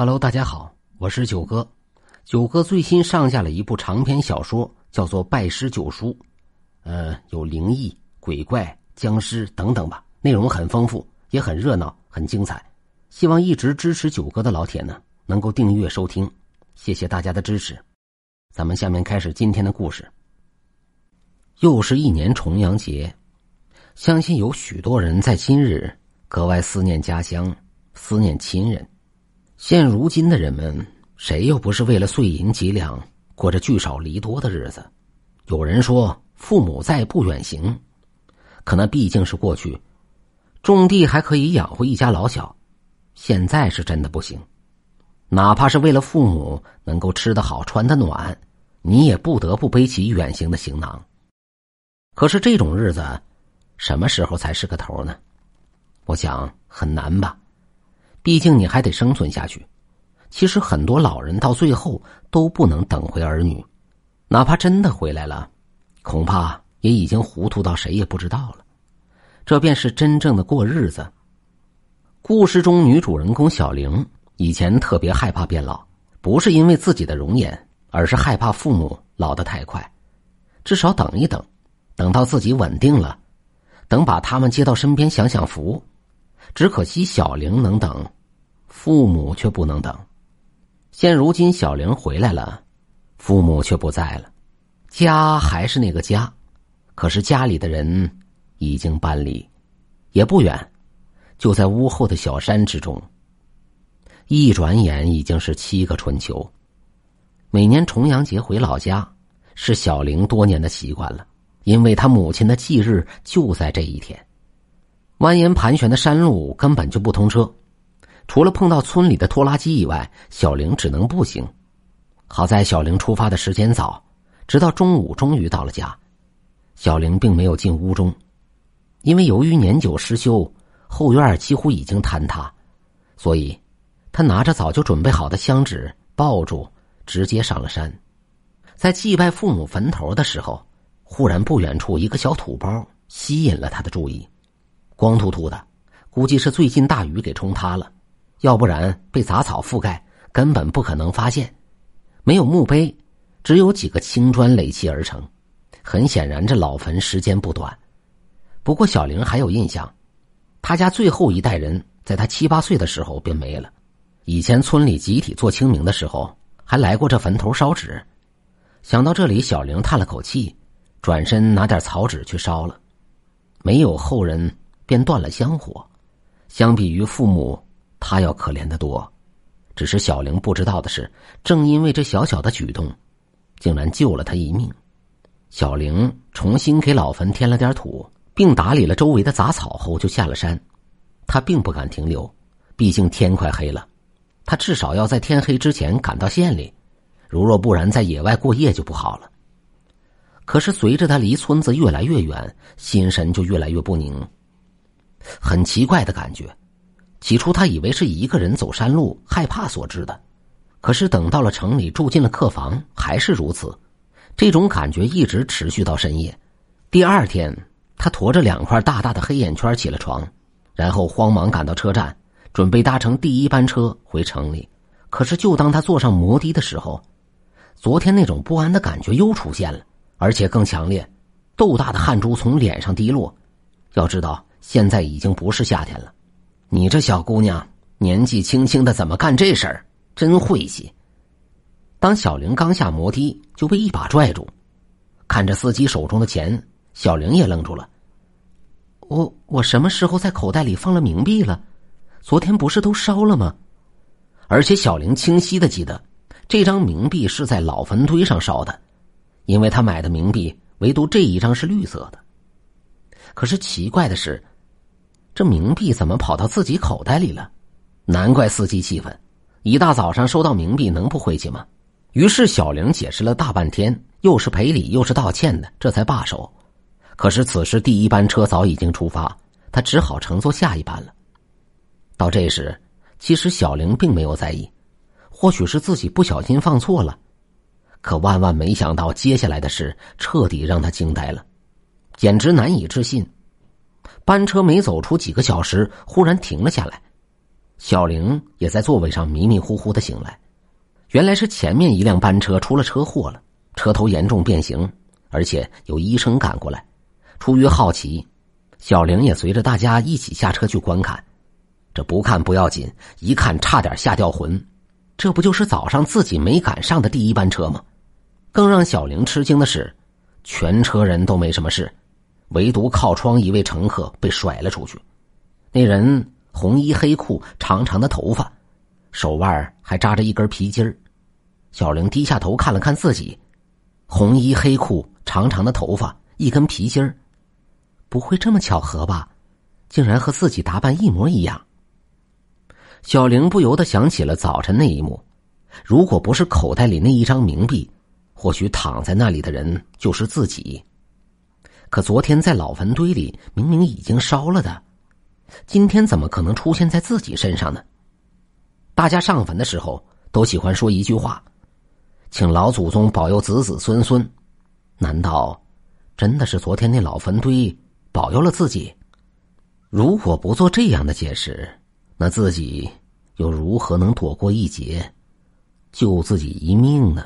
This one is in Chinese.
Hello，大家好，我是九哥。九哥最新上架了一部长篇小说，叫做《拜师九叔》，呃，有灵异、鬼怪、僵尸等等吧，内容很丰富，也很热闹，很精彩。希望一直支持九哥的老铁呢，能够订阅收听，谢谢大家的支持。咱们下面开始今天的故事。又是一年重阳节，相信有许多人在今日格外思念家乡，思念亲人。现如今的人们，谁又不是为了碎银几两，过着聚少离多的日子？有人说父母在不远行，可那毕竟是过去，种地还可以养活一家老小，现在是真的不行。哪怕是为了父母能够吃得好、穿得暖，你也不得不背起远行的行囊。可是这种日子，什么时候才是个头呢？我想很难吧。毕竟你还得生存下去。其实很多老人到最后都不能等回儿女，哪怕真的回来了，恐怕也已经糊涂到谁也不知道了。这便是真正的过日子。故事中女主人公小玲以前特别害怕变老，不是因为自己的容颜，而是害怕父母老得太快。至少等一等，等到自己稳定了，等把他们接到身边享享福。只可惜小玲能等。父母却不能等，现如今小玲回来了，父母却不在了，家还是那个家，可是家里的人已经搬离，也不远，就在屋后的小山之中。一转眼已经是七个春秋，每年重阳节回老家是小玲多年的习惯了，因为她母亲的忌日就在这一天。蜿蜒盘旋的山路根本就不通车。除了碰到村里的拖拉机以外，小玲只能步行。好在小玲出发的时间早，直到中午终于到了家。小玲并没有进屋中，因为由于年久失修，后院几乎已经坍塌，所以他拿着早就准备好的香纸，抱住，直接上了山。在祭拜父母坟头的时候，忽然不远处一个小土包吸引了他的注意，光秃秃的，估计是最近大雨给冲塌了。要不然被杂草覆盖，根本不可能发现。没有墓碑，只有几个青砖垒砌而成。很显然，这老坟时间不短。不过小玲还有印象，他家最后一代人在他七八岁的时候便没了。以前村里集体做清明的时候，还来过这坟头烧纸。想到这里，小玲叹了口气，转身拿点草纸去烧了。没有后人，便断了香火。相比于父母。他要可怜的多，只是小玲不知道的是，正因为这小小的举动，竟然救了他一命。小玲重新给老坟添了点土，并打理了周围的杂草后，就下了山。他并不敢停留，毕竟天快黑了，他至少要在天黑之前赶到县里。如若不然，在野外过夜就不好了。可是随着他离村子越来越远，心神就越来越不宁，很奇怪的感觉。起初，他以为是一个人走山路害怕所致的，可是等到了城里，住进了客房，还是如此。这种感觉一直持续到深夜。第二天，他驮着两块大大的黑眼圈起了床，然后慌忙赶到车站，准备搭乘第一班车回城里。可是，就当他坐上摩的的时候，昨天那种不安的感觉又出现了，而且更强烈，豆大的汗珠从脸上滴落。要知道，现在已经不是夏天了。你这小姑娘年纪轻轻的，怎么干这事儿？真晦气！当小玲刚下摩的，就被一把拽住。看着司机手中的钱，小玲也愣住了。我我什么时候在口袋里放了冥币了？昨天不是都烧了吗？而且小玲清晰的记得，这张冥币是在老坟堆上烧的，因为他买的冥币唯独这一张是绿色的。可是奇怪的是。这冥币怎么跑到自己口袋里了？难怪司机气愤。一大早上收到冥币，能不晦气吗？于是小玲解释了大半天，又是赔礼又是道歉的，这才罢手。可是此时第一班车早已经出发，他只好乘坐下一班了。到这时，其实小玲并没有在意，或许是自己不小心放错了。可万万没想到，接下来的事彻底让他惊呆了，简直难以置信。班车没走出几个小时，忽然停了下来。小玲也在座位上迷迷糊糊的醒来，原来是前面一辆班车出了车祸了，车头严重变形，而且有医生赶过来。出于好奇，小玲也随着大家一起下车去观看。这不看不要紧，一看差点吓掉魂。这不就是早上自己没赶上的第一班车吗？更让小玲吃惊的是，全车人都没什么事，唯独靠窗一位乘客被甩了出去。那人红衣黑裤，长长的头发，手腕还扎着一根皮筋。小玲低下头看了看自己，红衣黑裤，长长的头发，一根皮筋，不会这么巧合吧？竟然和自己打扮一模一样。小玲不由得想起了早晨那一幕，如果不是口袋里那一张冥币，或许躺在那里的人就是自己。可昨天在老坟堆里明明已经烧了的，今天怎么可能出现在自己身上呢？大家上坟的时候都喜欢说一句话：“请老祖宗保佑子子孙孙。”难道真的是昨天那老坟堆保佑了自己？如果不做这样的解释，那自己又如何能躲过一劫，救自己一命呢？